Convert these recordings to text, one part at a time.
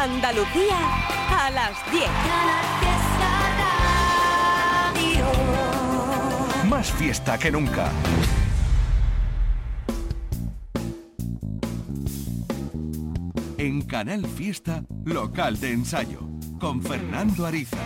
Andalucía a las 10. Más fiesta que nunca. En Canal Fiesta, local de ensayo, con Fernando Ariza.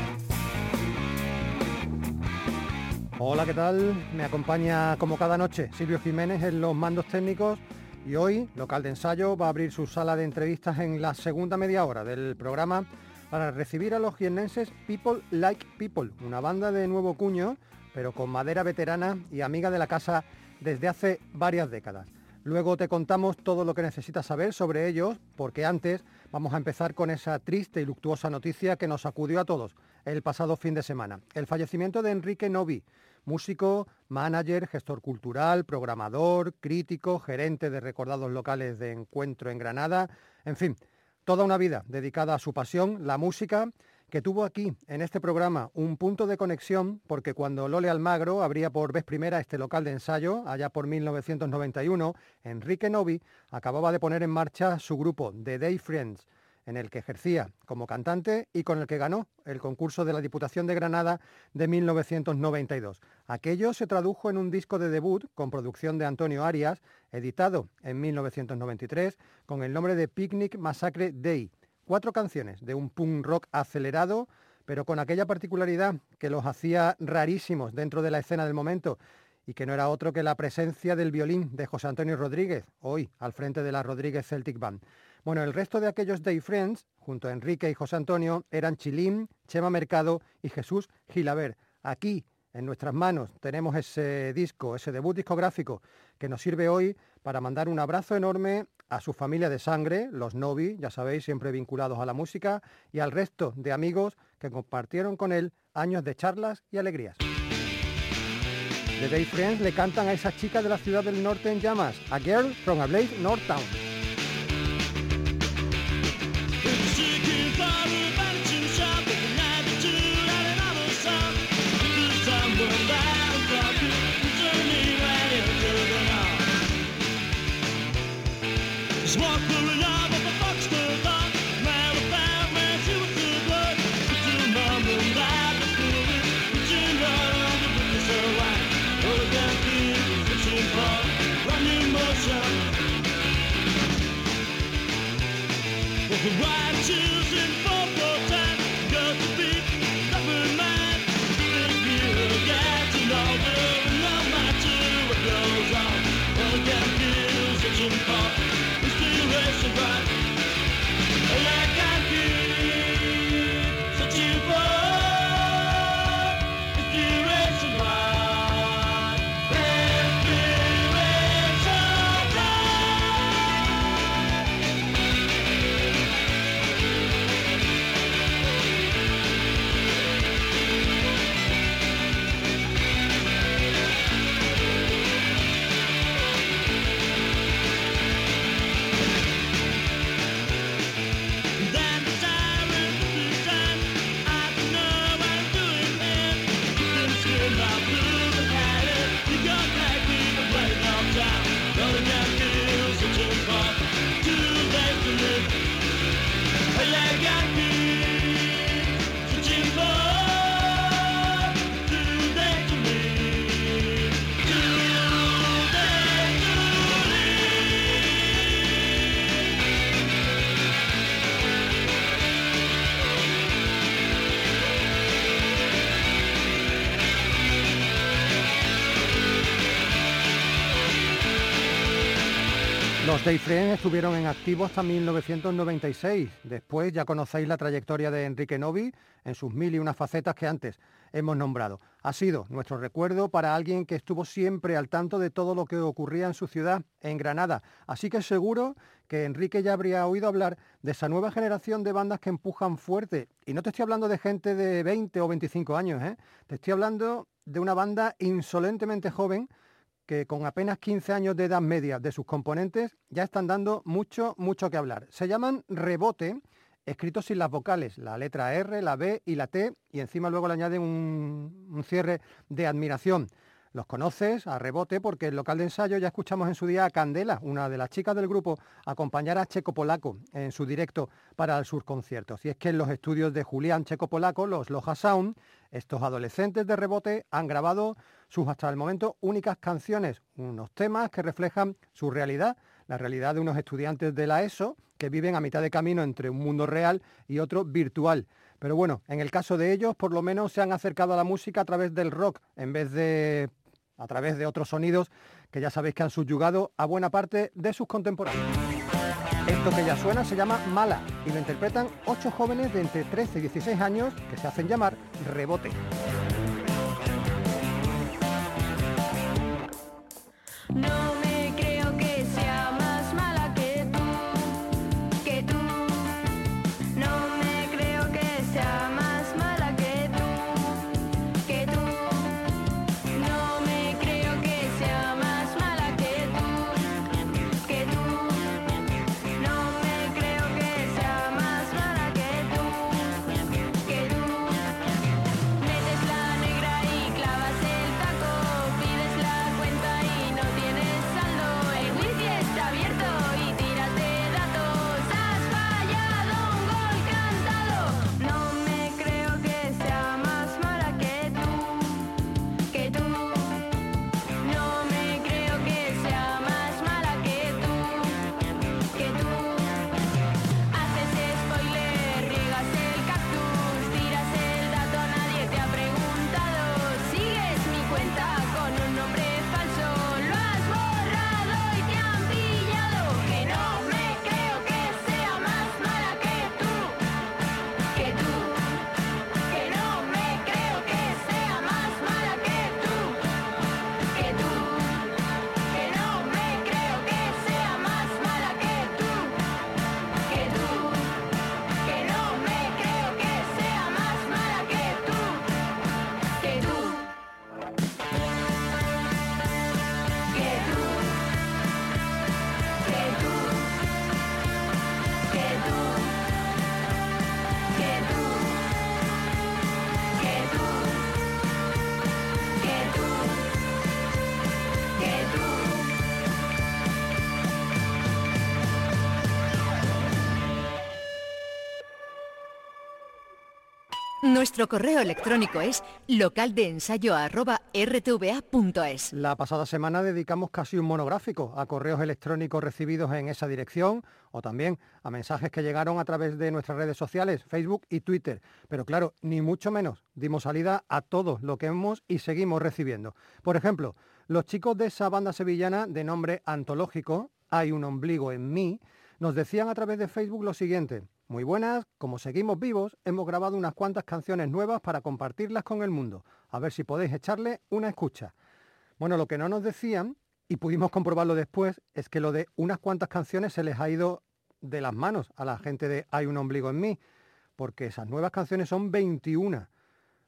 Hola, ¿qué tal? Me acompaña como cada noche Silvio Jiménez en los mandos técnicos y hoy, local de ensayo, va a abrir su sala de entrevistas en la segunda media hora del programa para recibir a los jiennenses People Like People, una banda de nuevo cuño, pero con madera veterana y amiga de la casa desde hace varias décadas. Luego te contamos todo lo que necesitas saber sobre ellos, porque antes vamos a empezar con esa triste y luctuosa noticia que nos sacudió a todos el pasado fin de semana. El fallecimiento de Enrique Novi, músico, manager, gestor cultural, programador, crítico, gerente de recordados locales de encuentro en Granada, en fin, toda una vida dedicada a su pasión, la música, que tuvo aquí, en este programa, un punto de conexión, porque cuando Lole Almagro abría por vez primera este local de ensayo, allá por 1991, Enrique Novi acababa de poner en marcha su grupo, The Day Friends, en el que ejercía como cantante y con el que ganó el concurso de la Diputación de Granada de 1992. Aquello se tradujo en un disco de debut con producción de Antonio Arias, editado en 1993 con el nombre de Picnic Massacre Day. Cuatro canciones de un punk rock acelerado, pero con aquella particularidad que los hacía rarísimos dentro de la escena del momento y que no era otro que la presencia del violín de José Antonio Rodríguez, hoy al frente de la Rodríguez Celtic Band. Bueno, el resto de aquellos Day Friends, junto a Enrique y José Antonio, eran Chilín, Chema Mercado y Jesús Gilaber. Aquí, en nuestras manos, tenemos ese disco, ese debut discográfico que nos sirve hoy para mandar un abrazo enorme a su familia de sangre, los Novi, ya sabéis, siempre vinculados a la música, y al resto de amigos que compartieron con él años de charlas y alegrías. The Day Friends le cantan a esa chica de la ciudad del norte en llamas, a Girl from a Blaze North Town. Day estuvieron en activo hasta 1996. Después ya conocéis la trayectoria de Enrique Novi en sus mil y unas facetas que antes hemos nombrado. Ha sido nuestro recuerdo para alguien que estuvo siempre al tanto de todo lo que ocurría en su ciudad, en Granada. Así que seguro que Enrique ya habría oído hablar de esa nueva generación de bandas que empujan fuerte. Y no te estoy hablando de gente de 20 o 25 años, ¿eh? te estoy hablando de una banda insolentemente joven que con apenas 15 años de edad media de sus componentes ya están dando mucho, mucho que hablar. Se llaman Rebote, escritos sin las vocales, la letra R, la B y la T, y encima luego le añaden un, cierre de admiración. Los conoces a rebote porque el local de ensayo ya escuchamos en su día a Candela, una de las chicas del grupo, acompañar a Checo Polaco en su directo para el conciertos. Y es que en los estudios de Julián Checo Polaco, los Loja Sound, estos adolescentes de rebote han grabado sus hasta el momento únicas canciones, unos temas que reflejan su realidad, la realidad de unos estudiantes de la ESO que viven a mitad de camino entre un mundo real y otro virtual. Pero bueno, en el caso de ellos, por lo menos se han acercado a la música a través del rock, en vez de a través de otros sonidos que ya sabéis que han subyugado a buena parte de sus contemporáneos. Esto que ya suena se llama Mala y lo interpretan ocho jóvenes de entre 13 y 16 años que se hacen llamar Rebote. Nuestro correo electrónico es localdeensayo.rtva.es. La pasada semana dedicamos casi un monográfico a correos electrónicos recibidos en esa dirección o también a mensajes que llegaron a través de nuestras redes sociales, Facebook y Twitter. Pero claro, ni mucho menos dimos salida a todo lo que hemos y seguimos recibiendo. Por ejemplo, los chicos de esa banda sevillana de nombre antológico, Hay un ombligo en mí, nos decían a través de Facebook lo siguiente. Muy buenas, como seguimos vivos, hemos grabado unas cuantas canciones nuevas para compartirlas con el mundo. A ver si podéis echarle una escucha. Bueno, lo que no nos decían, y pudimos comprobarlo después, es que lo de unas cuantas canciones se les ha ido de las manos a la gente de Hay un ombligo en mí, porque esas nuevas canciones son 21.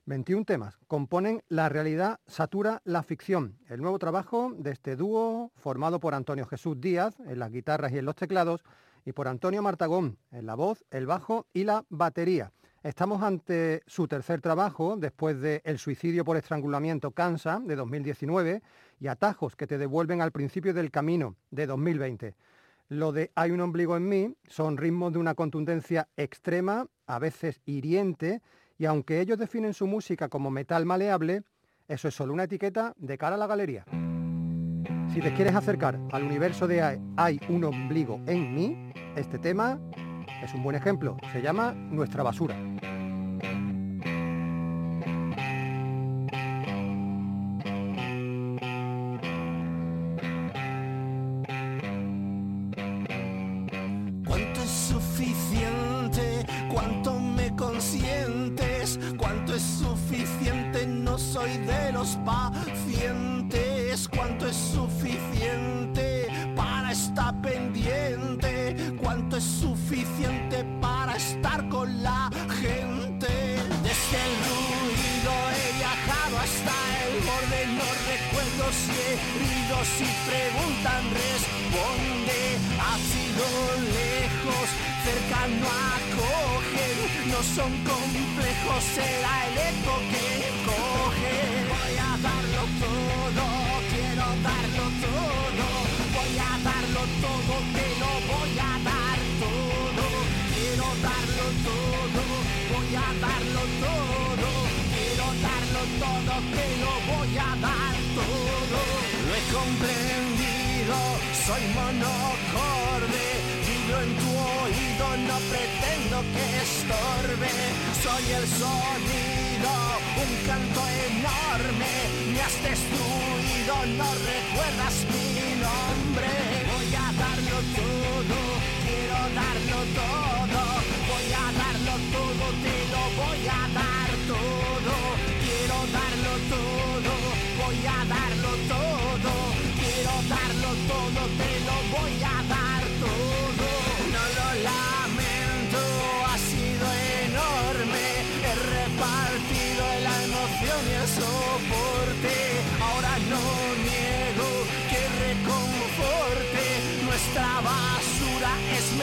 21 temas. Componen La realidad satura la ficción, el nuevo trabajo de este dúo formado por Antonio Jesús Díaz en las guitarras y en los teclados y por Antonio Martagón en la voz, el bajo y la batería. Estamos ante su tercer trabajo después de El suicidio por estrangulamiento cansa de 2019 y Atajos que te devuelven al principio del camino de 2020. Lo de Hay un ombligo en mí son ritmos de una contundencia extrema, a veces hiriente, y aunque ellos definen su música como metal maleable, eso es solo una etiqueta de cara a la galería. Si te quieres acercar al universo de Hay un ombligo en mí, este tema es un buen ejemplo. Se llama Nuestra basura. ¿Cuánto es suficiente? ¿Cuánto me consientes? ¿Cuánto es suficiente? No soy de los pacientes. ¿Cuánto es suficiente es suficiente para estar con la gente? Desde el ruido he viajado hasta el borde, no recuerdo si herido, si preguntan, responde, ha sido lejos, cercano a coger, no son complejos, será el eco que coge, voy a darlo todo, quiero darlo todo, voy a darlo todo, darlo todo, quiero darlo todo, te lo voy a dar todo, lo he comprendido, soy monocorde, vibro en tu oído, no pretendo que estorbe, soy el sonido, un canto enorme, me has destruido, no recuerdas mi nombre, voy a darlo todo, quiero darlo todo, voy a darlo todo,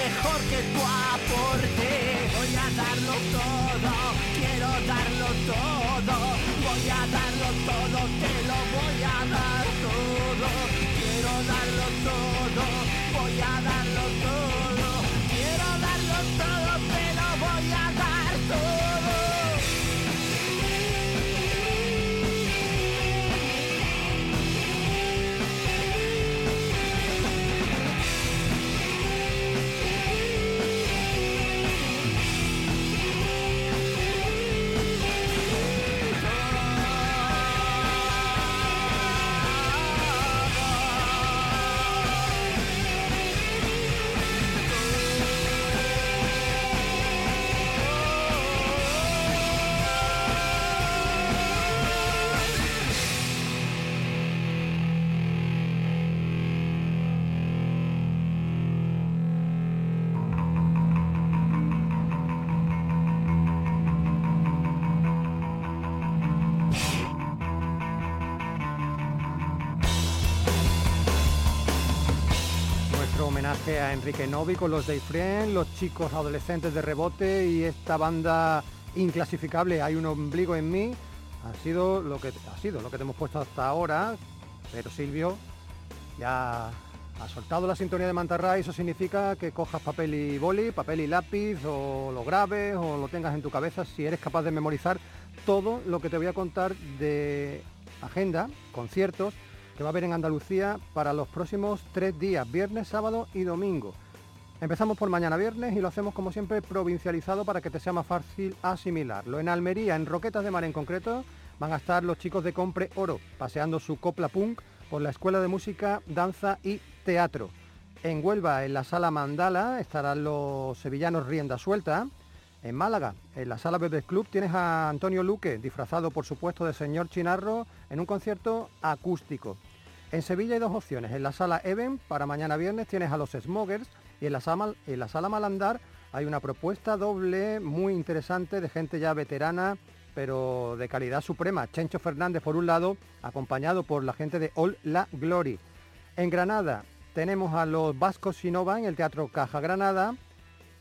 mejor que tu aporte, voy a darlo todo, quiero darlo todo, voy a darlo todo, te lo voy a dar a Enrique Novi con los Day Friends, los chicos adolescentes de rebote y esta banda inclasificable, Hay un ombligo en mí, ha sido lo que ha sido lo que te hemos puesto hasta ahora, pero Silvio ya ha soltado la sintonía de Mantarray, eso significa que cojas papel y boli, papel y lápiz, o lo grabes o lo tengas en tu cabeza si eres capaz de memorizar todo lo que te voy a contar de agenda, conciertos, que va a haber en Andalucía para los próximos tres días, viernes, sábado y domingo. Empezamos por mañana viernes y lo hacemos como siempre provincializado para que te sea más fácil asimilarlo. En Almería, en Roquetas de Mar en concreto, van a estar los chicos de Compre Oro, paseando su copla punk por la Escuela de Música, Danza y Teatro. En Huelva, en la Sala Mandala, estarán los sevillanos Rienda Suelta. En Málaga, en la Sala Verde Club, tienes a Antonio Luque, disfrazado por supuesto de señor Chinarro, en un concierto acústico. En Sevilla hay dos opciones. En la Sala Even, para mañana viernes, tienes a los Smokers y en la, sala, en la sala Malandar hay una propuesta doble muy interesante de gente ya veterana, pero de calidad suprema. Chencho Fernández por un lado, acompañado por la gente de All La Glory. En Granada tenemos a los Vascos Sinova en el Teatro Caja Granada.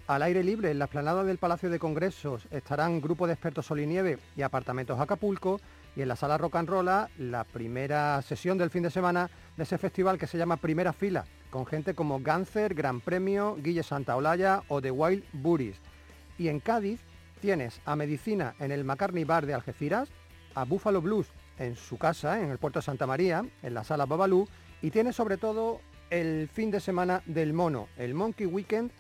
Al aire libre, en la explanada del Palacio de Congresos, estarán Grupo de Expertos Sol y Apartamentos Acapulco. Y en la Sala Rock and Rolla, la primera sesión del fin de semana de ese festival que se llama Primera Fila, con gente como Ganser, Gran Premio, Guille Santaolalla o The Wild Buris. Y en Cádiz tienes a Medicina en el McCartney Bar de Algeciras, a Buffalo Blues en su casa, en el puerto de Santa María, en la sala Babalú, y tienes sobre todo el fin de semana del mono, el Monkey Weekend,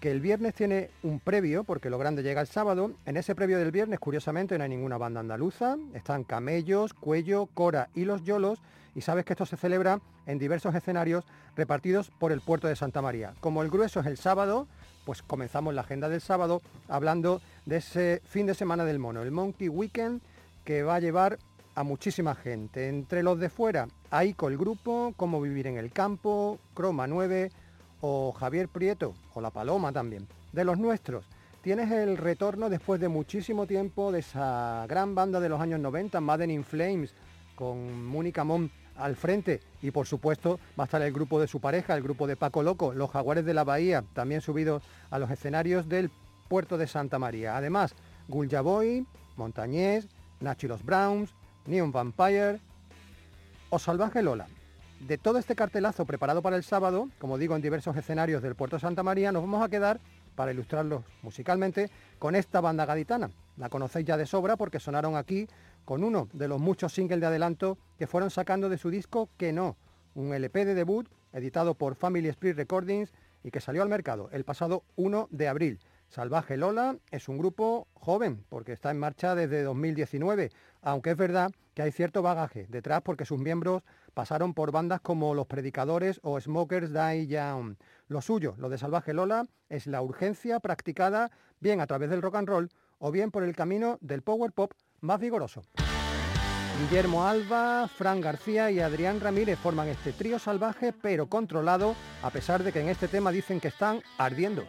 que el viernes tiene un previo, porque lo grande llega el sábado. En ese previo del viernes, curiosamente, no hay ninguna banda andaluza. Están Camellos, Cuello, Cora y Los Yolos. Y sabes que esto se celebra en diversos escenarios repartidos por el puerto de Santa María. Como el grueso es el sábado, pues comenzamos la agenda del sábado hablando de ese fin de semana del mono, el Monkey Weekend, que va a llevar a muchísima gente. Entre los de fuera, Aiko el grupo, Cómo vivir en el campo, Croma 9 o Javier Prieto, o La Paloma también. De los nuestros, tienes el retorno después de muchísimo tiempo de esa gran banda de los años 90, Madden in Flames, con Mónica Mon al frente y por supuesto va a estar el grupo de su pareja, el grupo de Paco Loco, los Jaguares de la Bahía, también subidos a los escenarios del puerto de Santa María. Además, Gulja Boy, Montañés, Nachi los Browns, Neon Vampire, o Salvaje Lola. De todo este cartelazo preparado para el sábado, como digo, en diversos escenarios del puerto Santa María, nos vamos a quedar, para ilustrarlos musicalmente, con esta banda gaditana. La conocéis ya de sobra porque sonaron aquí con uno de los muchos singles de adelanto que fueron sacando de su disco Que No, un LP de debut editado por Family Split Recordings y que salió al mercado el pasado 1 de abril. Salvaje Lola es un grupo joven porque está en marcha desde 2019, aunque es verdad que hay cierto bagaje detrás porque sus miembros pasaron por bandas como Los Predicadores o Smokers Die Young. Lo suyo, lo de Salvaje Lola, es la urgencia practicada bien a través del rock and roll o bien por el camino del power pop más vigoroso. Guillermo Alba, Fran García y Adrián Ramírez forman este trío salvaje pero controlado, a pesar de que en este tema dicen que están ardiendo.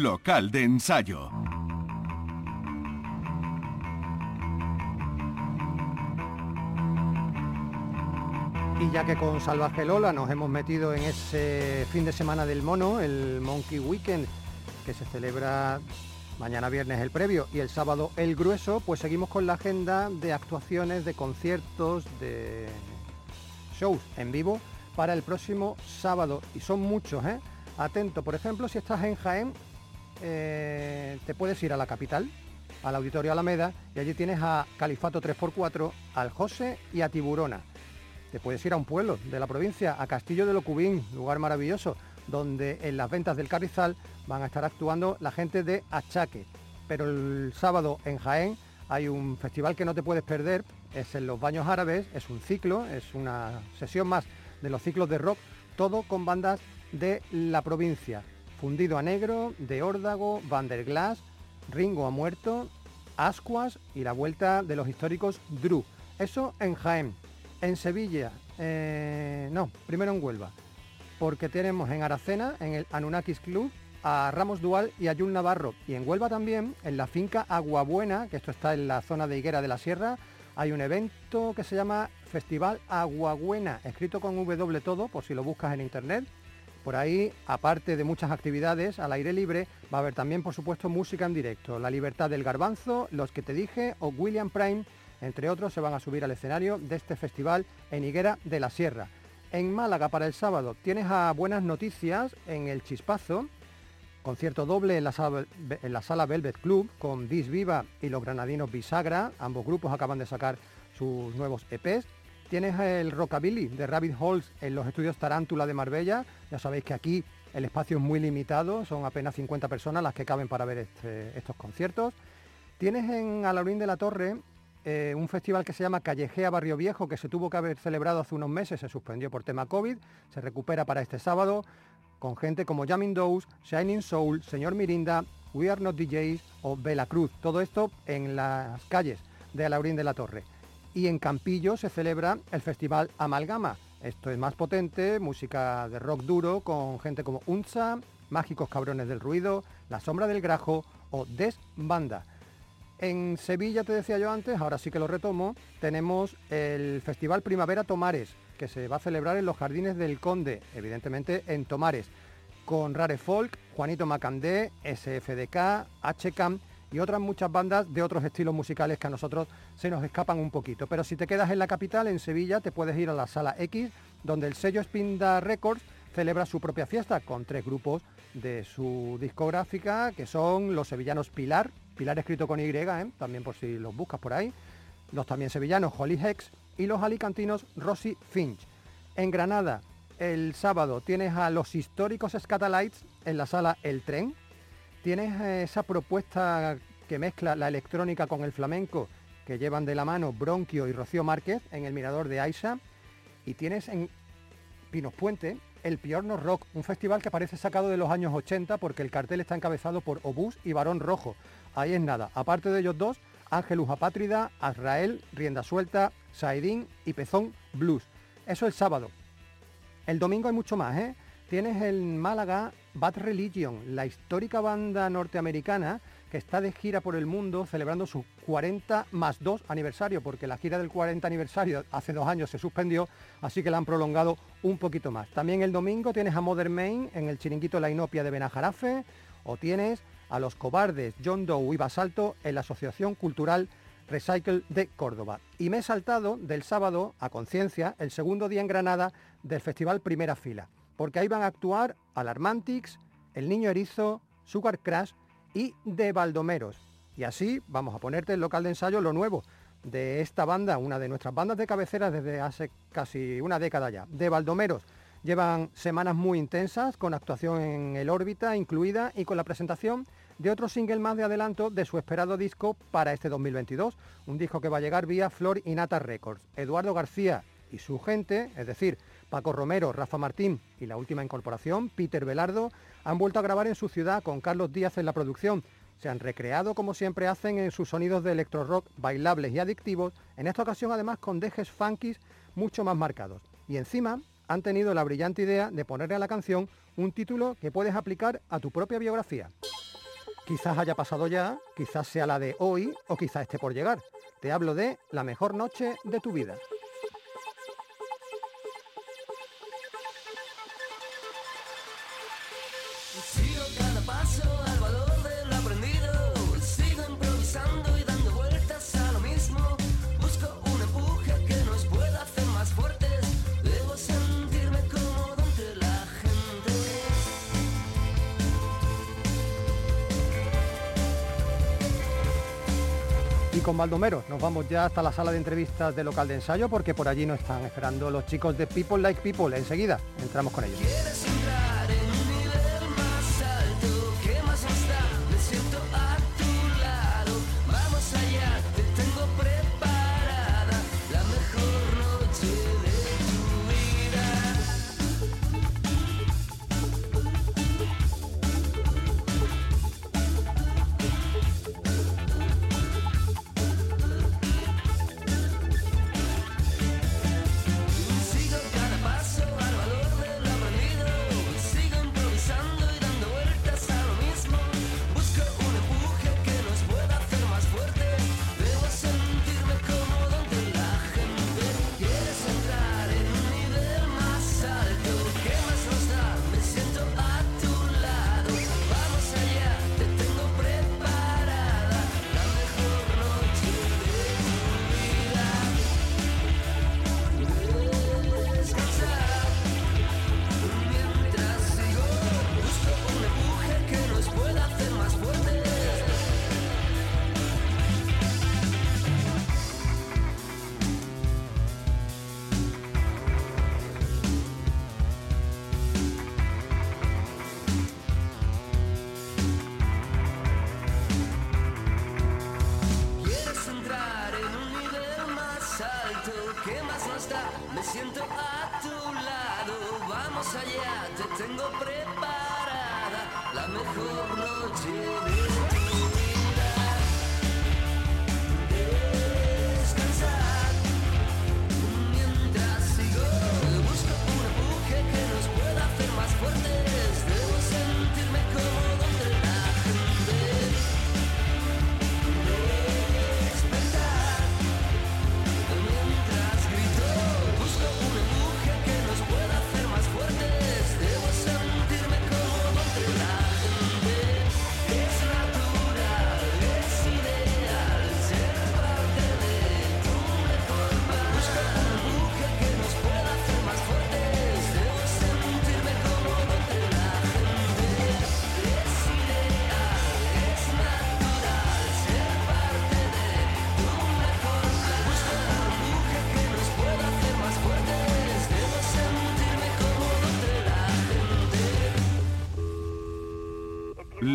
Local de ensayo. Y ya que con Salvaje Lola nos hemos metido en ese fin de semana del mono, el Monkey Weekend, que se celebra mañana viernes el previo y el sábado el grueso, pues seguimos con la agenda de actuaciones, de conciertos, de shows en vivo para el próximo sábado. Y son muchos, ¿eh? Atento, por ejemplo, si estás en Jaén, eh, te puedes ir a la capital, al Auditorio Alameda, y allí tienes a Califato 3x4, al José y a Tiburona. Te puedes ir a un pueblo de la provincia, a Castillo de Locubín, lugar maravilloso, donde en las ventas del Carrizal van a estar actuando la gente de Achaque. Pero el sábado en Jaén hay un festival que no te puedes perder, es en los Baños Árabes, es un ciclo, es una sesión más de los ciclos de rock, todo con bandas de la provincia. Fundido a Negro, De Órdago, Vanderglass, Ringo ha muerto, Ascuas y la vuelta de los históricos Dru. Eso en Jaén. En Sevilla, eh, no, primero en Huelva, porque tenemos en Aracena, en el Anunnakis Club, a Ramos Dual y a Jun Navarro. Y en Huelva también, en la finca Aguabuena, que esto está en la zona de Higuera de la Sierra, hay un evento que se llama Festival Aguabuena, escrito con W todo, por si lo buscas en internet por ahí, aparte de muchas actividades al aire libre, va a haber también, por supuesto, música en directo. La Libertad del Garbanzo, Los que te dije o William Prime, entre otros, se van a subir al escenario de este festival en Higuera de la Sierra. En Málaga para el sábado tienes a buenas noticias en el Chispazo, concierto doble en la, sala, en la sala Velvet Club con Dis Viva y los granadinos Bisagra, ambos grupos acaban de sacar sus nuevos EPs. Tienes el Rockabilly de Rabbit Halls en los estudios Tarántula de Marbella, ya sabéis que aquí el espacio es muy limitado, son apenas 50 personas las que caben para ver este- estos conciertos. Tienes en Alaurín de la Torre eh, un festival que se llama Callejea Barrio Viejo, que se tuvo que haber celebrado hace unos meses, se suspendió por tema COVID, se recupera para este sábado, con gente como Jamming Dows, Shining Soul, Señor Mirinda, We Are Not DJs o Bella Cruz. Todo esto en las calles de Alaurín de la Torre. Y en Campillo se celebra el festival Amalgama. Esto es más potente, música de rock duro con gente como Unza, Mágicos Cabrones del Ruido, La Sombra del Grajo o Des Banda. En Sevilla, te decía yo antes, ahora sí que lo retomo, tenemos el Festival Primavera Tomares, que se va a celebrar en los Jardines del Conde, evidentemente en Tomares, con Rare Folk, Juanito Macandé, SFDK, HCAM y otras muchas bandas de otros estilos musicales que a nosotros se nos escapan un poquito. Pero si te quedas en la capital, en Sevilla, te puedes ir a la Sala X, donde el sello Spinda Records celebra su propia fiesta con tres grupos de su discográfica, que son los sevillanos Pilar, Pilar escrito con Y, ¿eh? también por si los buscas por ahí, los también sevillanos Holly Hex y los alicantinos Rosy Finch. En Granada, el sábado tienes a los históricos Scatalites en la sala El Tren. Tienes eh, esa propuesta que mezcla la electrónica con el flamenco que llevan de la mano Bronquio y Rocío Márquez en el Mirador de Aisha. Y tienes en Pinos Puente el Piorno Rock, un festival que parece sacado de los años 80 porque el cartel está encabezado por Obús y Barón Rojo. Ahí es nada. Aparte de ellos dos, Ángelus Apátrida, Azrael, Rienda Suelta, Saidín y Pezón Blues. Eso el sábado. El domingo hay mucho más, ¿eh? Tienes en Málaga Bad Religion, la histórica banda norteamericana que está de gira por el mundo celebrando su 40 más 2 aniversario, porque la gira del 40 aniversario hace dos años se suspendió, así que la han prolongado un poquito más. También el domingo tienes a Mother Main en el chiringuito La Inopia de Benajarafe, o tienes a los cobardes John Doe y Basalto en la Asociación Cultural Recycle de Córdoba. Y me he saltado del sábado a conciencia el segundo día en Granada del Festival Primera Fila, porque ahí van a actuar Alarmantix, El Niño Erizo, Sugar Crash y De Baldomeros. Y así vamos a ponerte el local de ensayo lo nuevo de esta banda, una de nuestras bandas de cabecera desde hace casi una década ya. De Baldomeros llevan semanas muy intensas con actuación en el órbita incluida y con la presentación de otro single más de adelanto de su esperado disco para este 2022, un disco que va a llegar vía Flor y Nata Records. Eduardo García y su gente, es decir, Paco Romero, Rafa Martín y la última incorporación, Peter Velardo, han vuelto a grabar en su ciudad con Carlos Díaz en la producción. Se han recreado como siempre hacen en sus sonidos de electro rock bailables y adictivos, en esta ocasión además con dejes funkis mucho más marcados. Y encima han tenido la brillante idea de ponerle a la canción un título que puedes aplicar a tu propia biografía. Quizás haya pasado ya, quizás sea la de hoy o quizás esté por llegar. Te hablo de la mejor noche de tu vida. Con Baldomero nos vamos ya hasta la sala de entrevistas del local de ensayo porque por allí nos están esperando los chicos de People Like People. Enseguida entramos con ellos.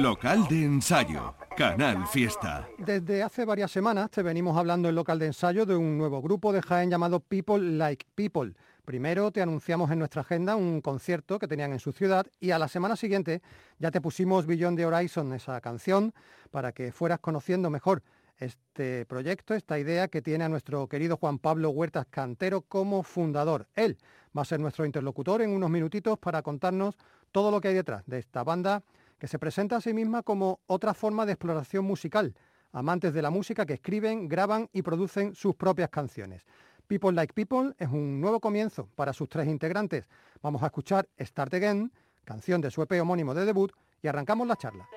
Local de ensayo. Canal Fiesta. Desde hace varias semanas te venimos hablando en local de ensayo de un nuevo grupo de Jaén llamado People Like People. Primero te anunciamos en nuestra agenda un concierto que tenían en su ciudad y a la semana siguiente ya te pusimos Beyond the Horizon, esa canción, para que fueras conociendo mejor este proyecto, esta idea que tiene a nuestro querido Juan Pablo Huertas Cantero como fundador. Él va a ser nuestro interlocutor en unos minutitos para contarnos todo lo que hay detrás de esta banda que se presenta a sí misma como otra forma de exploración musical, amantes de la música que escriben, graban y producen sus propias canciones. People Like People es un nuevo comienzo para sus tres integrantes. Vamos a escuchar Start Again, canción de su EP homónimo de debut, y arrancamos la charla.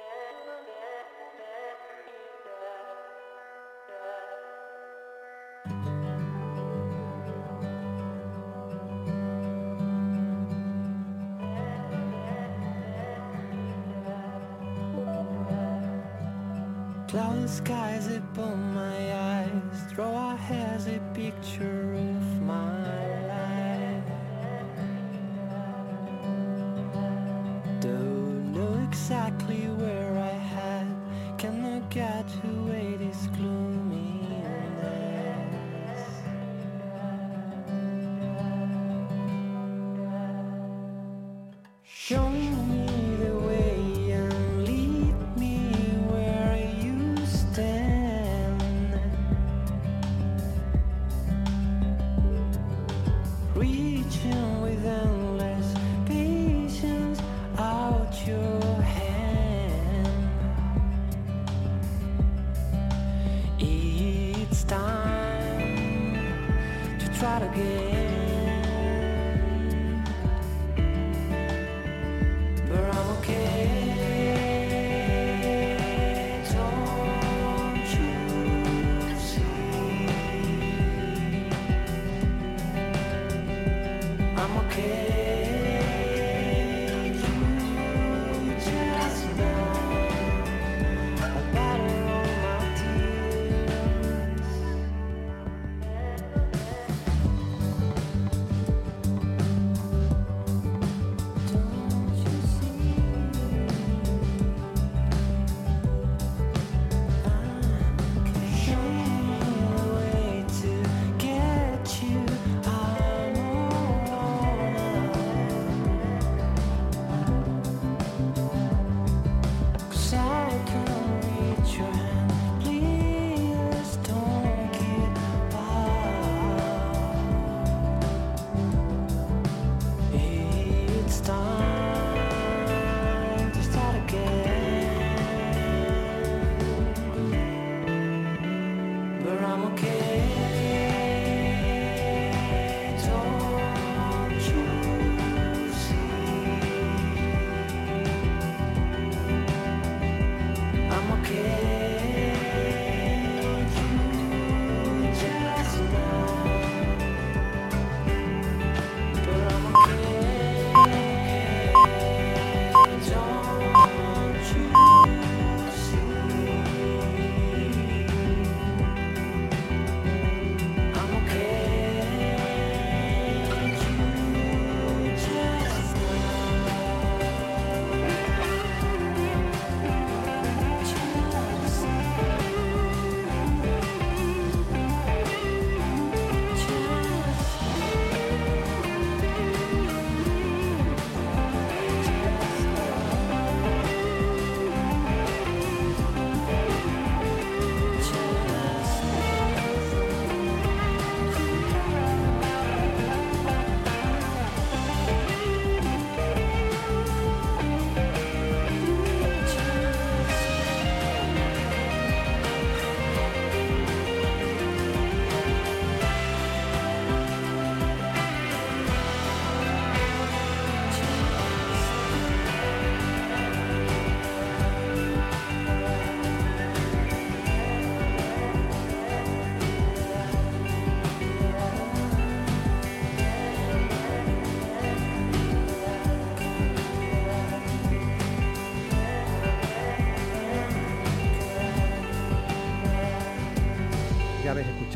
chill.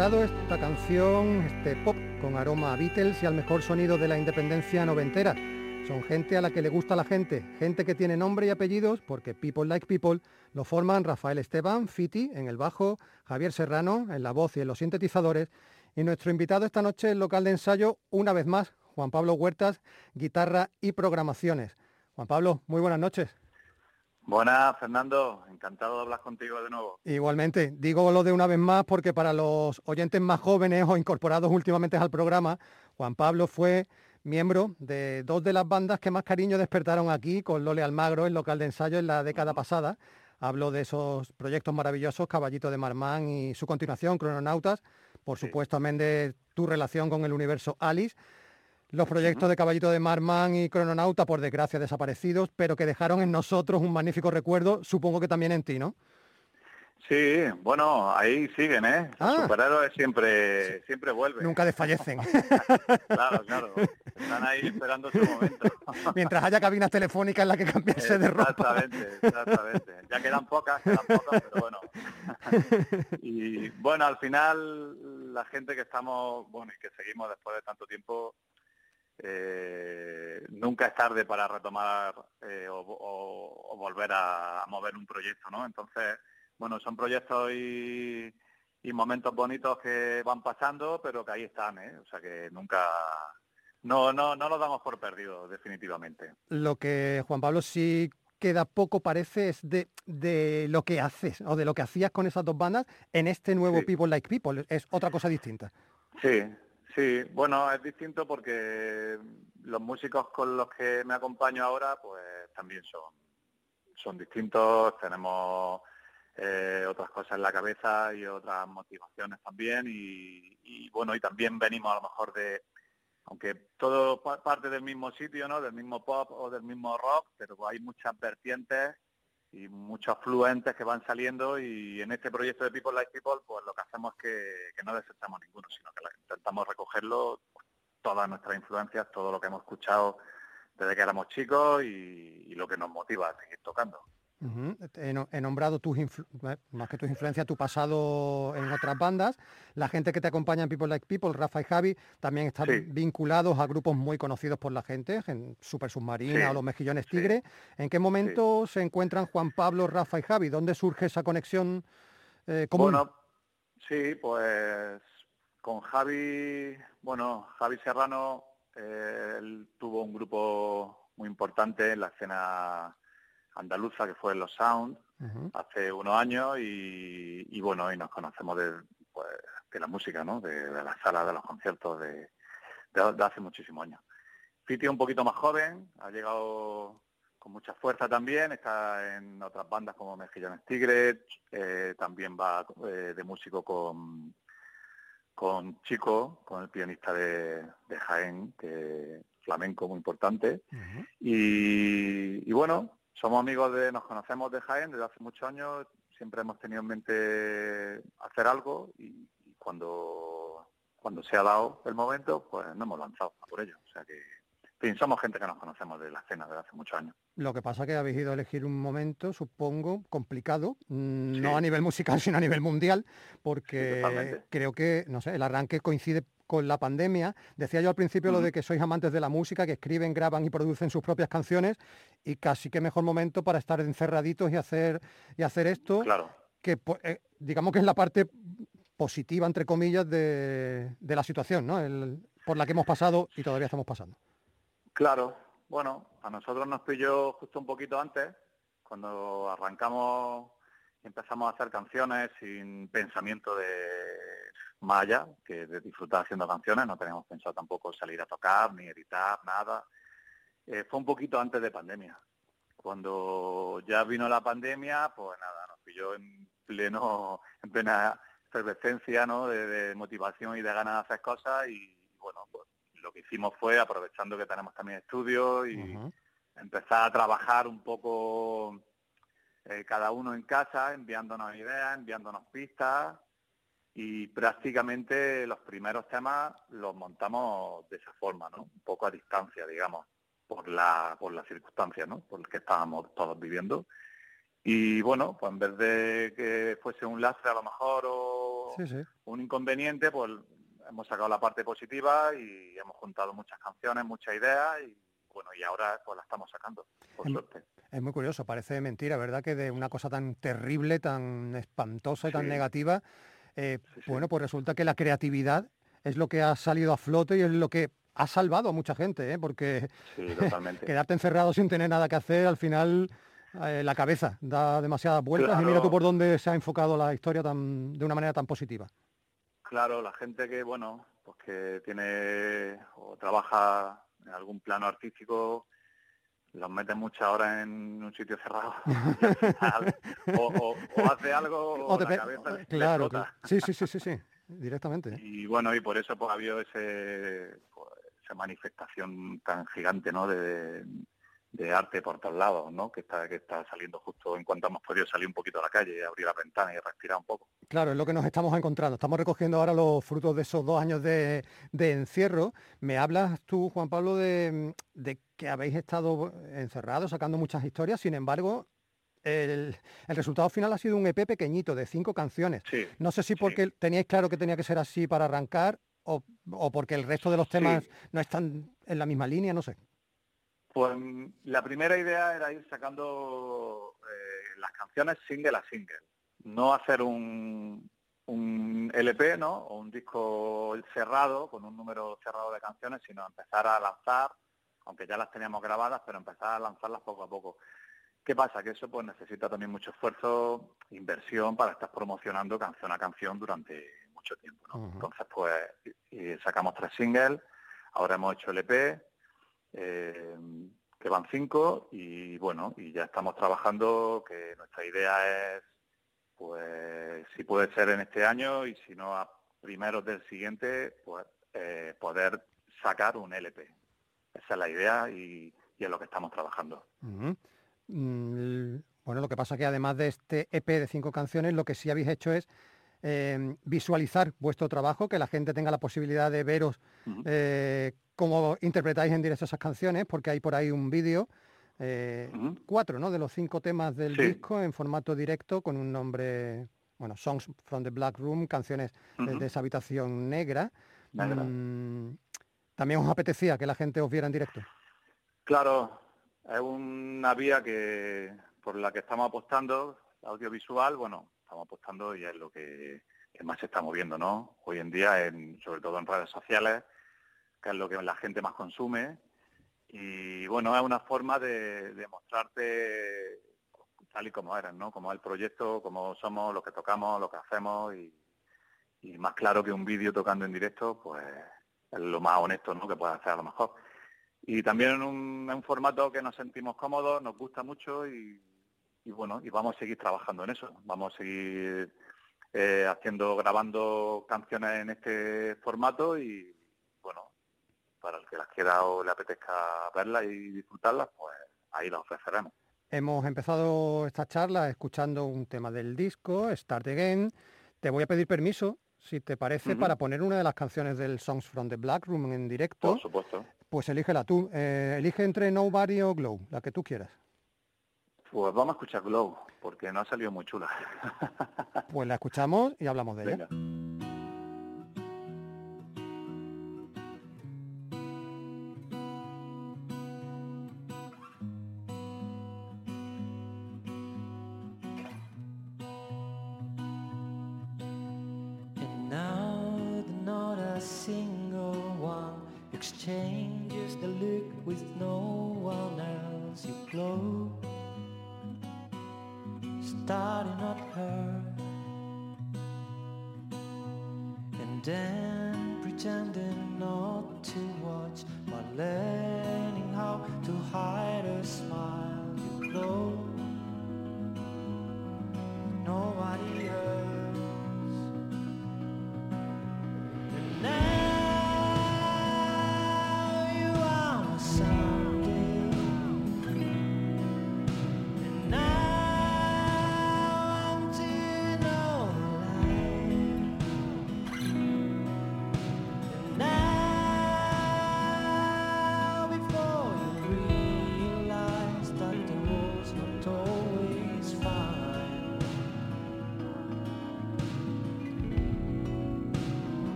Esta canción, este pop con aroma a Beatles y al mejor sonido de la independencia noventera. Son gente a la que le gusta la gente, gente que tiene nombre y apellidos, porque People Like People lo forman Rafael Esteban, Fiti en el bajo, Javier Serrano en la voz y en los sintetizadores, y nuestro invitado esta noche en local de ensayo, una vez más, Juan Pablo Huertas, guitarra y programaciones. Juan Pablo, muy buenas noches. Buenas, Fernando. Encantado de hablar contigo de nuevo. Igualmente, digo lo de una vez más porque para los oyentes más jóvenes o incorporados últimamente al programa, Juan Pablo fue miembro de dos de las bandas que más cariño despertaron aquí con Lole Almagro, el local de ensayo en la década pasada. Hablo de esos proyectos maravillosos, Caballito de Marmán y su continuación, Crononautas, por supuesto también de tu relación con el universo Alice. Los proyectos de Caballito de Marman y Crononauta, por desgracia, desaparecidos, pero que dejaron en nosotros un magnífico recuerdo, supongo que también en ti, ¿no? Sí, bueno, ahí siguen, ¿eh? Los Ah. superhéroes siempre, siempre vuelven. Nunca desfallecen. Claro, claro. Están ahí esperando su momento. Mientras haya cabinas telefónicas en las que cambiarse de ropa. Exactamente, exactamente. Ya quedan pocas, quedan pocas, pero bueno. Y bueno, al final la gente que estamos, bueno, y que seguimos después de tanto tiempo, eh, nunca es tarde para retomar eh, o, o- o volver a, a mover un proyecto, ¿no? Entonces, bueno, son proyectos y, y momentos bonitos que van pasando, pero que ahí están, ¿eh? O sea que nunca, no, no, no los damos por perdidos, definitivamente. Lo que, Juan Pablo, sí queda poco, parece, es de, de lo que haces o de lo que hacías con esas dos bandas en este nuevo Sí. People Like People. Es otra cosa distinta. Sí, sí, bueno, es distinto porque los músicos con los que me acompaño ahora, pues también son, son distintos, tenemos eh, otras cosas en la cabeza y otras motivaciones también y, y, bueno, y también venimos a lo mejor de, aunque todo pa- parte del mismo sitio, ¿no? Del mismo pop o del mismo rock, pero hay muchas vertientes y muchos fluentes que van saliendo y en este proyecto de People Like People pues lo que hacemos es que, que no desechamos ninguno, sino que intentamos recogerlo, pues, todas nuestras influencias, todo lo que hemos escuchado desde que éramos chicos y lo que nos motiva a seguir tocando. He, no- he nombrado tus eh, más que tus influencias, tu pasado en otras bandas. La gente que te acompaña en People Like People, Rafa y Javi, también están Sí. vinculados a grupos muy conocidos por la gente, en Super Submarina Sí, o Los Mejillones sí. Tigre. ¿En qué momento se encuentran Juan Pablo, Rafa y Javi? ¿Dónde surge esa conexión eh, común? Bueno, sí, pues con Javi, bueno, Javi Serrano, eh, él tuvo un grupo muy importante en la escena andaluza que fue Los Sound hace unos años y, y bueno, y nos conocemos de, pues, de la música, ¿no? De, de la sala, de los conciertos de, de- de hace muchísimos años. Fiti es un poquito más joven, ha llegado con mucha fuerza también, está en otras bandas como Mejillones Tigres, eh, también va eh, de músico con, con Chico, con el pianista de, de Jaén, que flamenco muy importante. Y bueno, somos amigos de, nos conocemos de Jaén desde hace muchos años, siempre hemos tenido en mente hacer algo y, y cuando, cuando se ha dado el momento, pues nos hemos lanzado a por ello. O sea que, en fin, somos gente que nos conocemos de la escena desde hace muchos años. Lo que pasa que habéis ido a elegir un momento, supongo, complicado, mm, Sí. no a nivel musical, sino a nivel mundial, porque creo que, no sé, el arranque coincide con la pandemia. Decía yo al principio lo de que sois amantes de la música, que escriben, graban y producen sus propias canciones, y casi que mejor momento para estar encerraditos y hacer, y hacer esto, Claro. que po- eh, digamos que es la parte positiva, entre comillas, de, de la situación, ¿no? El- por la que hemos pasado y todavía estamos pasando. Claro, bueno, a nosotros nos pilló justo un poquito antes, cuando arrancamos empezamos a hacer canciones sin pensamiento de más allá, que de disfrutar haciendo canciones, no teníamos pensado tampoco salir a tocar, ni editar, nada. Eh, fue un poquito antes de pandemia. Cuando ya vino la pandemia, pues nada, nos pilló en pleno, en plena efervescencia, ¿no? De, de motivación y de ganas de hacer cosas y bueno, pues lo que hicimos fue, aprovechando que tenemos también estudios y empezar a trabajar un poco eh, cada uno en casa, enviándonos ideas, enviándonos pistas y prácticamente los primeros temas los montamos de esa forma, ¿no? Un poco a distancia, digamos, por la por las circunstancias, ¿no? Por las que estábamos todos viviendo. Y bueno, pues en vez de que fuese un lastre a lo mejor o Sí, sí. un inconveniente, pues hemos sacado la parte positiva y hemos juntado muchas canciones, muchas ideas y bueno, y ahora pues la estamos sacando, por Em- suerte. Es muy curioso, parece mentira, ¿verdad? Que de una cosa tan terrible, tan espantosa y tan negativa, eh, Sí, sí. bueno, pues resulta que la creatividad es lo que ha salido a flote y es lo que ha salvado a mucha gente, ¿eh? Porque quedarte encerrado sin tener nada que hacer, al final eh, la cabeza da demasiadas vueltas y mira tú por dónde se ha enfocado la historia tan, de una manera tan positiva. Claro, la gente que, bueno, pues que tiene o trabaja en algún plano artístico, los mete muchas horas en un sitio cerrado. o, o- o hace algo o, la cabeza le claro, explota. claro. Sí, sí, sí, sí, sí, directamente. Y bueno, y por eso pues ha habido ese, pues, esa manifestación tan gigante, ¿no? De, de arte por todos lados, ¿no? Que está, que está saliendo justo en cuanto hemos podido salir un poquito a la calle abrir la ventana y respirar un poco. Claro, es lo que nos estamos encontrando. Estamos recogiendo ahora los frutos de esos dos años de, de encierro. Me hablas tú, Juan Pablo, de, de que habéis estado encerrados, sacando muchas historias. Sin embargo, el, el resultado final ha sido un EP pequeñito de cinco canciones. Sí. No sé si sí. porque teníais claro que tenía que ser así para arrancar o, o porque el resto de los temas Sí. no están en la misma línea, no sé. Pues mm, la primera idea era ir sacando eh, las canciones single a single, no hacer un, un LP, ¿no? O un disco cerrado, con un número cerrado de canciones, sino empezar a lanzar, aunque ya las teníamos grabadas, pero empezar a lanzarlas poco a poco. ¿Qué pasa? Que eso pues necesita también mucho esfuerzo, inversión para estar promocionando canción a canción durante mucho tiempo, ¿no? Entonces pues y- sacamos tres singles, ahora hemos hecho el EP, eh, que van cinco y bueno, y ya estamos trabajando que nuestra idea es pues si puede ser en este año y si no a primeros del siguiente, pues eh, poder sacar un LP. Esa es la idea y, y es lo que estamos trabajando. Mm, Bueno, lo que pasa que además de este EP de cinco canciones, lo que sí habéis hecho es eh, visualizar vuestro trabajo, que la gente tenga la posibilidad de veros eh, cómo interpretáis en directo esas canciones, porque hay por ahí un vídeo, eh, cuatro, ¿no? De los cinco temas del Sí. disco en formato directo con un nombre, bueno, Songs from the Black Room, canciones de- Ujú. de esa habitación negra. Negra. Mm, También os apetecía que la gente os viera en directo. Claro, es una vía que por la que estamos apostando, audiovisual, bueno, estamos apostando y es lo que, que más se está moviendo, ¿no? Hoy en día, en, sobre todo en redes sociales, que es lo que la gente más consume. Y bueno, es una forma de, mostrarte tal y como eres, ¿no? Como es el proyecto, como somos, lo que tocamos, lo que hacemos y, y más claro que un vídeo tocando en directo, pues es lo más honesto, ¿no? Que puedes hacer a lo mejor y también en un, en un formato que nos sentimos cómodos, nos gusta mucho y, y bueno, y vamos a seguir trabajando en eso. Vamos a seguir eh, haciendo, grabando canciones en este formato y bueno, para el que las quiera o le apetezca verlas y disfrutarlas, pues ahí las ofreceremos. Hemos empezado esta charla escuchando un tema del disco, Start Again. Te voy a pedir permiso, si te parece, para poner una de las canciones del Songs from the Black Room en directo. Por supuesto. Pues elígela tú. Eh, elige entre Nobody o Glow, la que tú quieras. Pues vamos a escuchar Glow, porque no ha salido muy chula. Pues la escuchamos y hablamos de ella. Venga.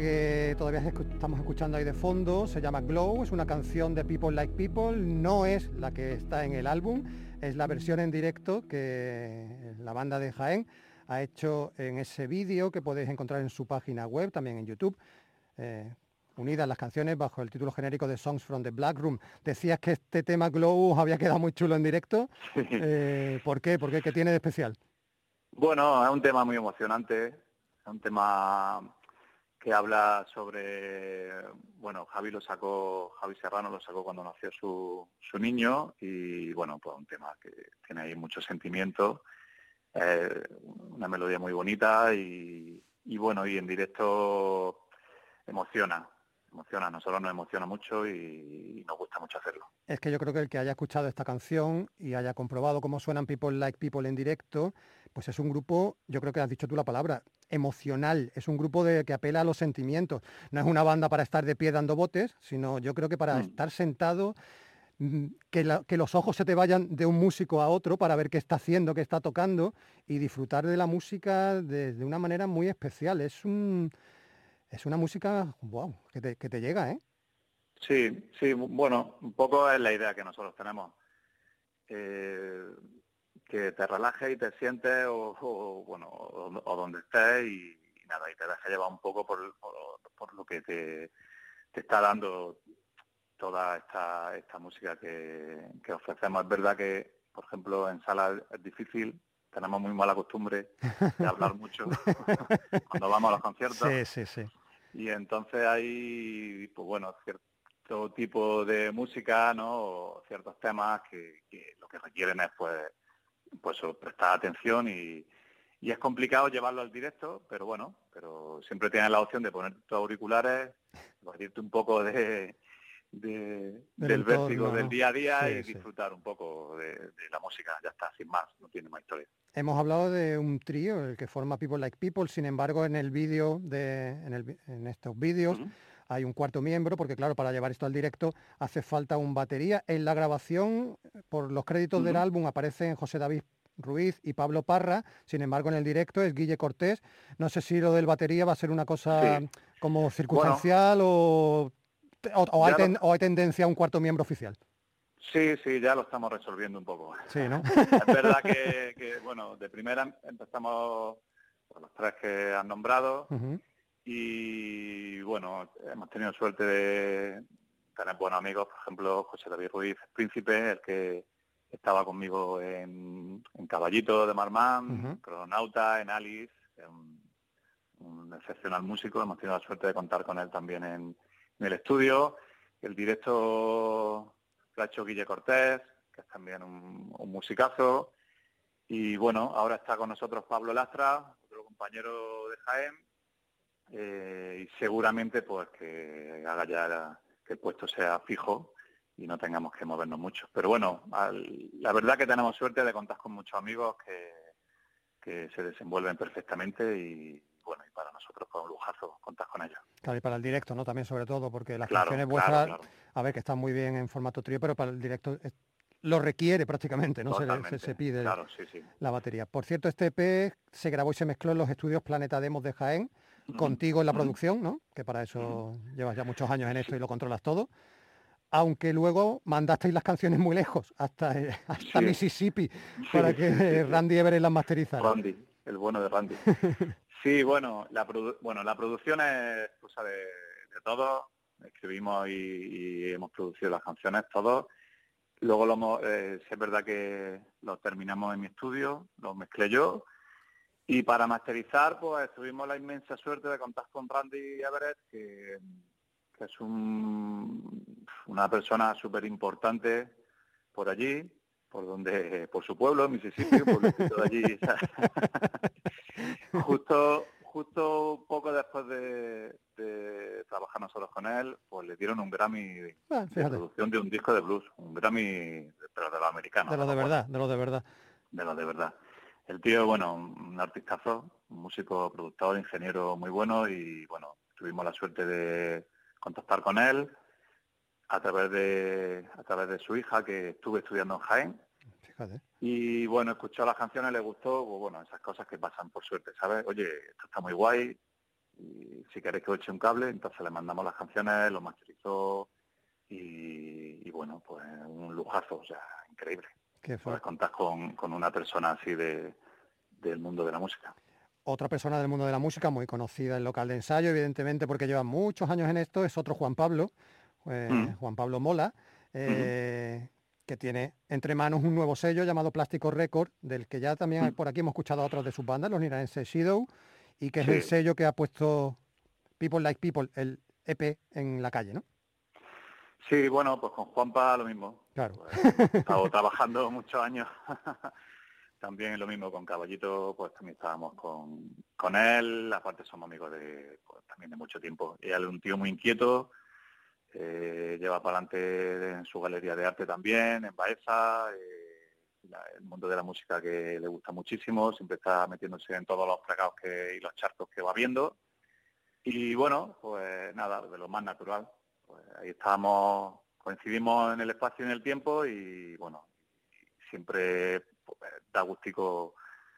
Que todavía estamos escuchando ahí de fondo se llama Glow, es una canción de People Like People, no es la que está en el álbum, es la versión en directo que la banda de Jaén ha hecho en ese vídeo que podéis encontrar en su página web, también en YouTube. eh, unidas las canciones bajo el título genérico de Songs from the Black Room. Decías que este tema Glow había quedado muy chulo en directo. Eh, ¿Por qué? ¿Por qué? ¿Qué tiene de especial? Bueno, es un tema muy emocionante, es un tema que habla sobre, bueno, Javi lo sacó, Javi Serrano lo sacó cuando nació su, su niño y bueno, pues un tema que tiene ahí mucho sentimiento, eh, una melodía muy bonita y, y bueno, y en directo emociona, emociona, a nosotros nos emociona mucho y, nos gusta mucho hacerlo. Es que yo creo que el que haya escuchado esta canción y haya comprobado cómo suenan People Like People en directo, pues es un grupo, yo creo que has dicho tú la palabra, emocional, es un grupo de, que apela a los sentimientos. No es una banda para estar de pie dando botes, sino yo creo que para Mm. estar sentado, mm, que, la- que los ojos se te vayan de un músico a otro para ver qué está haciendo, qué está tocando y disfrutar de la música de, de una manera muy especial. Es, un, es una música, wow, que te, que te llega, ¿eh? Sí, sí, bu- bueno, un poco es la idea que nosotros tenemos. Eh, que te relajes y te sientes o, o, bueno, o, o donde estés y, y nada, y te dejes llevar un poco por, por, por lo que te, te está dando toda esta, esta música que, que ofrecemos. Es verdad que, por ejemplo, en sala es difícil, tenemos muy mala costumbre de hablar mucho cuando vamos a los conciertos. Sí, sí, sí. Y entonces hay, pues bueno, cierto tipo de música, ¿no? O ciertos temas que, que lo que requieren es, pues, pues prestar atención y, y es complicado llevarlo al directo, pero bueno, pero siempre tienes la opción de poner tus auriculares, batirte un poco de, de- Del del entorno, vértigo del día a día Sí, y sí. disfrutar un poco de, de la música. Ya está, sin más, no tiene más historia. Hemos hablado de un trío, el que forma People Like People, sin embargo en el vídeo de, en, el en estos vídeos hay un cuarto miembro, porque claro, para llevar esto al directo hace falta un batería. En la grabación, por los créditos del álbum, aparecen José David Ruiz y Pablo Parra, sin embargo en el directo es Guille Cortés. No sé si lo del batería va a ser una cosa Sí. como circunstancial o, o- o hay lo- ten- o hay tendencia a un cuarto miembro oficial. Sí, sí, ya lo estamos resolviendo un poco. Sí, ¿no? Es verdad que, que, bueno, de primera empezamos por los tres que han nombrado y bueno, hemos tenido suerte de tener buenos amigos, por ejemplo, José David Ruiz Príncipe, el que estaba conmigo en, en Caballito de Marmán, Ujú. Cronauta, en Alice, un, un excepcional músico, hemos tenido la suerte de contar con él también en, en el estudio. El directo lo Guille Cortés, que es también un, musicazo. Y bueno, ahora está con nosotros Pablo Lastra, otro compañero de Jaén, eh, y seguramente pues que haga ya que el puesto sea fijo y no tengamos que movernos mucho. Pero bueno, al- la verdad que tenemos suerte de contar con muchos amigos que, que se desenvuelven perfectamente y para nosotros fue un lujazo contar con ellos. Claro, y para el directo, ¿no? También sobre todo, porque las Claro, canciones vuestras, claro. a ver, que están muy bien en formato trío, pero para el directo es- lo requiere prácticamente, ¿no? Se, pide Claro, sí, sí. la batería. Por cierto, este EP se grabó y se mezcló en los estudios Planeta Demos de Jaén, contigo en la producción, ¿no? Que para eso llevas ya muchos años en esto y lo controlas todo. Aunque luego mandasteis las canciones muy lejos, hasta, eh, hasta Sí. Mississippi, para que Randy Everett las masterizara. Randy, el bueno de Randy. Sí, bueno, la, bueno, la producción es cosa de, de todos. Escribimos y, hemos producido las canciones todos. Luego lo hemos- eh, es verdad que lo terminamos en mi estudio, lo mezclé yo. Y para masterizar, pues tuvimos la inmensa suerte de contar con Randy Everett, que, que es un- una persona súper importante por allí, por donde, por su pueblo, Mississippi, un pueblecito de allí. justo, justo poco después de, de trabajar nosotros con él, pues le dieron un Grammy de Ah, producción de un disco de blues, un Grammy, pero de los americanos. de lo de verdad, de lo de verdad. de lo de verdad. El tío, bueno, un artistazo, un músico, productor, ingeniero muy bueno y bueno, tuvimos la suerte de contactar con él a través de a través de su hija que estuve estudiando en Jaén Fíjate. y bueno, escuchó las canciones, le gustó, pues bueno, esas cosas que pasan por suerte, ¿sabes? Oye, esto está muy guay y si queréis que os eche un cable, entonces le mandamos las canciones, lo masterizó y, y bueno, pues un lujazo, o sea, increíble Que fue poder contar con, con una persona así de, del mundo de la música. otra persona del mundo de la música muy conocida en local de ensayo, evidentemente porque lleva muchos años en esto, es otro Juan Pablo, eh, Mm. Juan Pablo Mola, eh, que tiene entre manos un nuevo sello llamado Plástico Record, del que ya también Mm. por aquí hemos escuchado a otros de sus bandas, los niraenses Shadow, y que es el sello que ha puesto People Like People, el EP en la calle, ¿no? Sí, bueno, pues con Juanpa lo mismo. Claro. Pues, he estado trabajando muchos años. también lo mismo con Caballito, pues también estábamos con, con él. Aparte somos amigos de pues, también de mucho tiempo. Y él es un tío muy inquieto. Eh, lleva para adelante en su galería de arte también, en Baeza. eh, el mundo de la música que le gusta muchísimo. Siempre está metiéndose en todos los fregados que, y los charcos que va viendo. Y bueno, pues nada, de lo más natural. Pues ahí estábamos, coincidimos en el espacio y en el tiempo y bueno, siempre pues, da gustico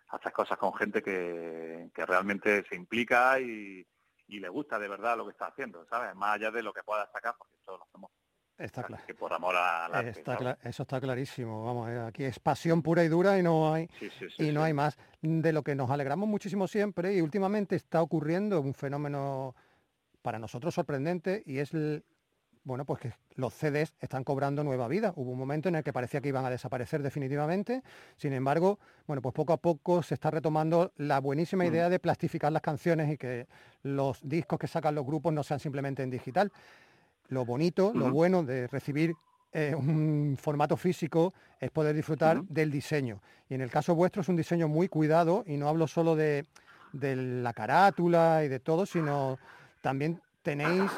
hacer cosas con gente que, que realmente se implica y, y le gusta de verdad lo que está haciendo, ¿sabes? Más allá de lo que pueda sacar, porque esto lo hacemos Está claro. que por amor al arte. Está eso está clarísimo, vamos, eh, aquí es pasión pura y dura y no hay, Sí, sí, sí, y no hay más. De lo que nos alegramos muchísimo siempre y últimamente está ocurriendo un fenómeno para nosotros sorprendente y es el, bueno, pues que los CDs están cobrando nueva vida. Hubo un momento en el que parecía que iban a desaparecer definitivamente. Sin embargo, bueno, pues poco a poco se está retomando la buenísima idea de plastificar las canciones y que los discos que sacan los grupos no sean simplemente en digital. Lo bonito, lo bueno de recibir eh, un formato físico es poder disfrutar del diseño. Y en el caso vuestro es un diseño muy cuidado y no hablo solo de, de la carátula y de todo, sino también tenéis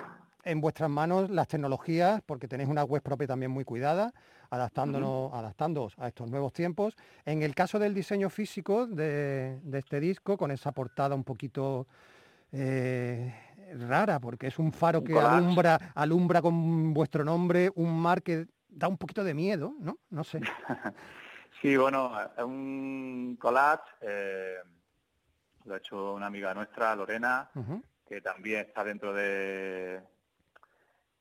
en vuestras manos las tecnologías, porque tenéis una web propia también muy cuidada, adaptándonos, adaptándoos a estos nuevos tiempos. En el caso del diseño físico de, de este disco, con esa portada un poquito eh, rara, porque es un faro Un que collage. alumbra, alumbra con vuestro nombre, un mar que da un poquito de miedo, ¿no? No sé. Sí, bueno, es un collage, eh, lo ha hecho una amiga nuestra, Lorena, que también está dentro de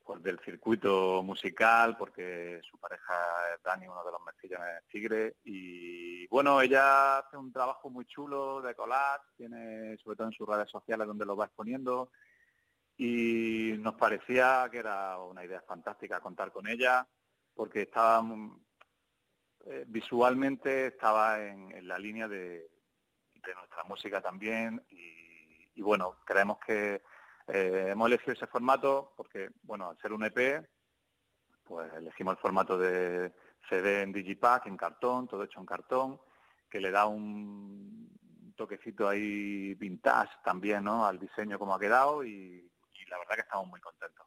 pues, del circuito musical, porque su pareja es Dani, uno de los mezcillones Tigre, y bueno, ella hace un trabajo muy chulo de collage, tiene sobre todo en sus redes sociales donde lo va exponiendo, y nos parecía que era una idea fantástica contar con ella, porque estaba eh, visualmente estaba en, en la línea de, de nuestra música también. Y bueno, creemos que eh, hemos elegido ese formato porque, bueno, al ser un EP, pues elegimos el formato de CD en Digipack, en cartón, todo hecho en cartón, que le da un toquecito ahí vintage también, ¿no? Al diseño como ha quedado y, y la verdad que estamos muy contentos.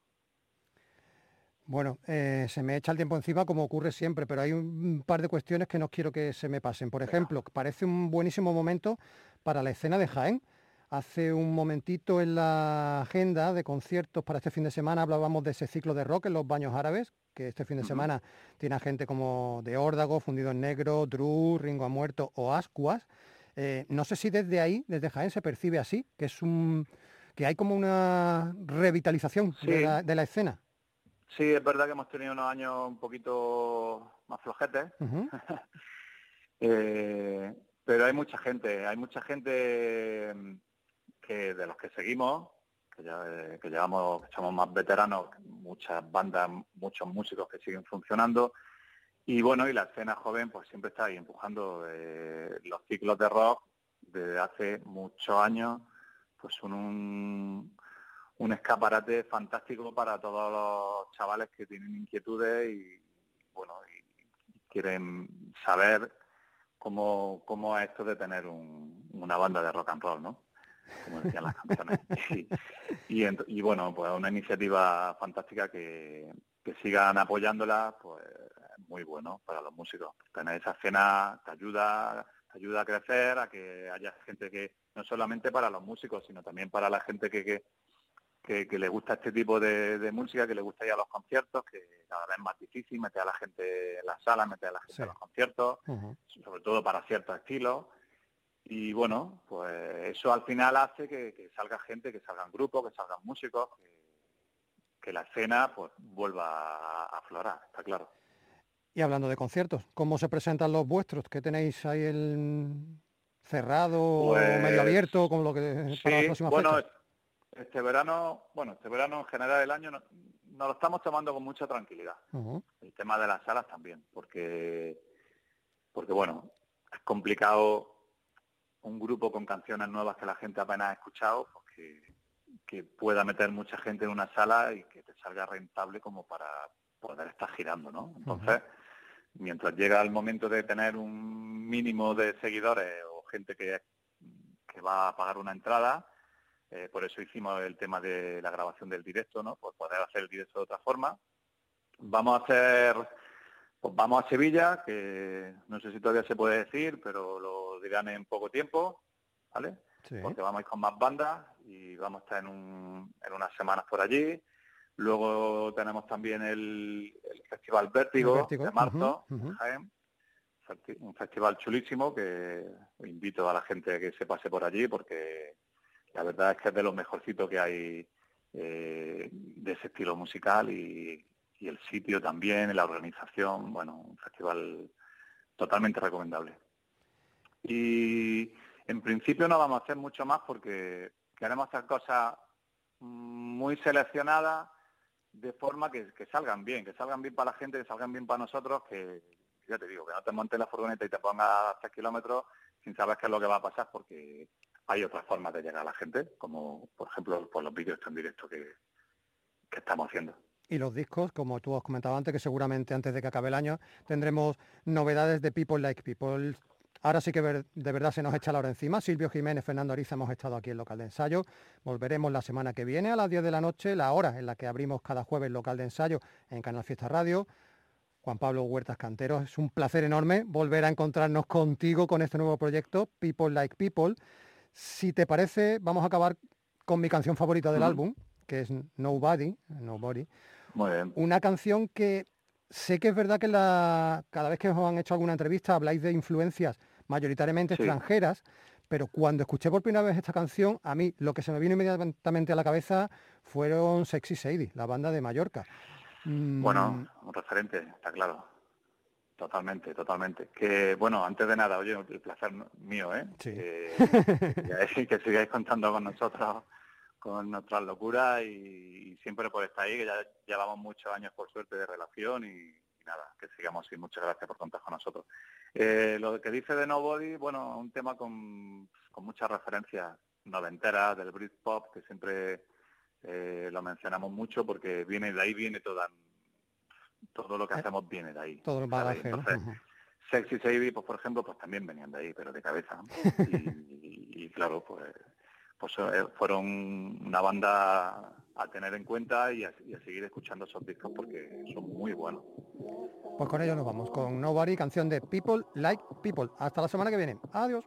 Bueno, eh, se me echa el tiempo encima como ocurre siempre, pero hay un par de cuestiones que no quiero que se me pasen. Por ejemplo, parece un buenísimo momento para la escena de Jaén. Hace un momentito en la agenda de conciertos para este fin de semana hablábamos de ese ciclo de rock en los baños árabes, que este fin de semana tiene a gente como de Órdago, Fundido en Negro, Dru, Ringo ha Muerto o Ascuas. Eh, no sé si desde ahí, desde Jaén, se percibe así, que es un que hay como una revitalización de, la, de la escena. Sí, es verdad que hemos tenido unos años un poquito más flojetes. Eh, pero hay mucha gente, hay mucha gente que de los que seguimos, que, ya, eh, llevamos, que somos más veteranos, muchas bandas, muchos músicos que siguen funcionando. Y bueno, y la escena joven pues siempre está ahí empujando eh, los ciclos de rock desde hace muchos años, pues son un, un escaparate fantástico para todos los chavales que tienen inquietudes y bueno quieren saber cómo, cómo es esto de tener un- una banda de rock and roll, ¿no? Como decían las canciones. Y, y, ent- y bueno, pues una iniciativa fantástica que, que sigan apoyándola, pues es muy bueno para los músicos. Tener esa escena te ayuda, te ayuda a crecer, a que haya gente que, no solamente para los músicos, sino también para la gente que, que, que, que le gusta este tipo de, de música, que le gusta ir a los conciertos, que cada vez es más difícil meter a la gente en las salas, meter a la gente Sí. a los conciertos, sobre todo para ciertos estilos. Y bueno, pues eso al final hace que, que salga gente, que salgan grupos, que salgan músicos, que, que la escena pues vuelva a aflorar, está claro. Y hablando de conciertos, ¿cómo se presentan los vuestros? ¿Qué tenéis ahí el cerrado o Pues, medio abierto con lo que para las Sí, bueno, fechas? este verano, bueno, este verano en general del año no- nos lo estamos tomando con mucha tranquilidad. El tema de las salas también, porque, porque bueno, es complicado un grupo con canciones nuevas que la gente apenas ha escuchado, pues que, que pueda meter mucha gente en una sala y que te salga rentable como para poder estar girando, ¿no? Entonces, mientras llega el momento de tener un mínimo de seguidores o gente que, que va a pagar una entrada, eh, por eso hicimos el tema de la grabación del directo, ¿no? Por poder hacer el directo de otra forma. Vamos a hacer, pues vamos a Sevilla, que no sé si todavía se puede decir, pero lo dirán en poco tiempo, ¿vale? Sí. Porque vamos a ir con más bandas y vamos a estar en, un- en unas semanas por allí. Luego tenemos también el, el Festival Vértigo, El Vértigo, de marzo, Jaén. Festi- Un festival chulísimo que invito a la gente a que se pase por allí porque la verdad es que es de lo mejorcito que hay eh, de ese estilo musical y, y el sitio también, la organización, bueno, un festival totalmente recomendable. Y en principio no vamos a hacer mucho más porque queremos hacer cosas muy seleccionadas de forma que, salgan bien, que salgan bien para la gente, que salgan bien para nosotros, que ya te digo, que no te montes la furgoneta y te pongas a 3 kilómetros sin saber qué es lo que va a pasar porque hay otras formas de llegar a la gente, como por ejemplo por los vídeos en directo que, que estamos haciendo. Y los discos, como tú has comentado antes, que seguramente antes de que acabe el año tendremos novedades de People Like People. Ahora sí que de verdad se nos echa la hora encima. Silvio Jiménez, Fernando Ariza hemos estado aquí en local de ensayo. Volveremos la semana que viene a las 10 de la noche, la hora en la que abrimos cada jueves local de ensayo en Canal Fiesta Radio. Juan Pablo Huertas Canteros, es un placer enorme volver a encontrarnos contigo con este nuevo proyecto, People Like People. Si te parece, vamos a acabar con mi canción favorita del Ujú. álbum, que es Nobody, Nobody. Muy bien. Una canción que sé que es verdad que la, cada vez que os han hecho alguna entrevista habláis de influencias mayoritariamente Sí. extranjeras, pero cuando escuché por primera vez esta canción, a mí lo que se me vino inmediatamente a la cabeza fueron Sexy Sadie, la banda de Mallorca. Mm, Bueno, un referente, está claro. Totalmente, totalmente. Que bueno, antes de nada, oye, el placer mío, ¿eh? Sí. Que, sigáis- que sigáis contando con nosotros, con nuestras locuras y, y siempre por estar ahí, que ya llevamos muchos años por suerte de relación y, y nada, que sigamos así. Muchas gracias por contar con nosotros. Eh, lo que dice de Nobody, bueno, un tema con, con muchas referencias noventeras del Britpop, que siempre eh, lo mencionamos mucho porque viene de ahí, viene toda todo lo que Eh, hacemos viene de ahí. todo el bagaje. Entonces. Sexy Sadie, pues por ejemplo, pues también venían de ahí, pero de cabeza. Y, y- y, claro, pues, pues eh, fueron una banda a tener en cuenta y a, seguir escuchando esos discos porque son muy buenos. Pues con ello nos vamos, con Nobody, canción de People Like People. Hasta la semana que viene. Adiós.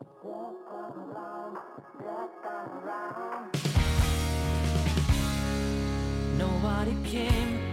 Nobody came.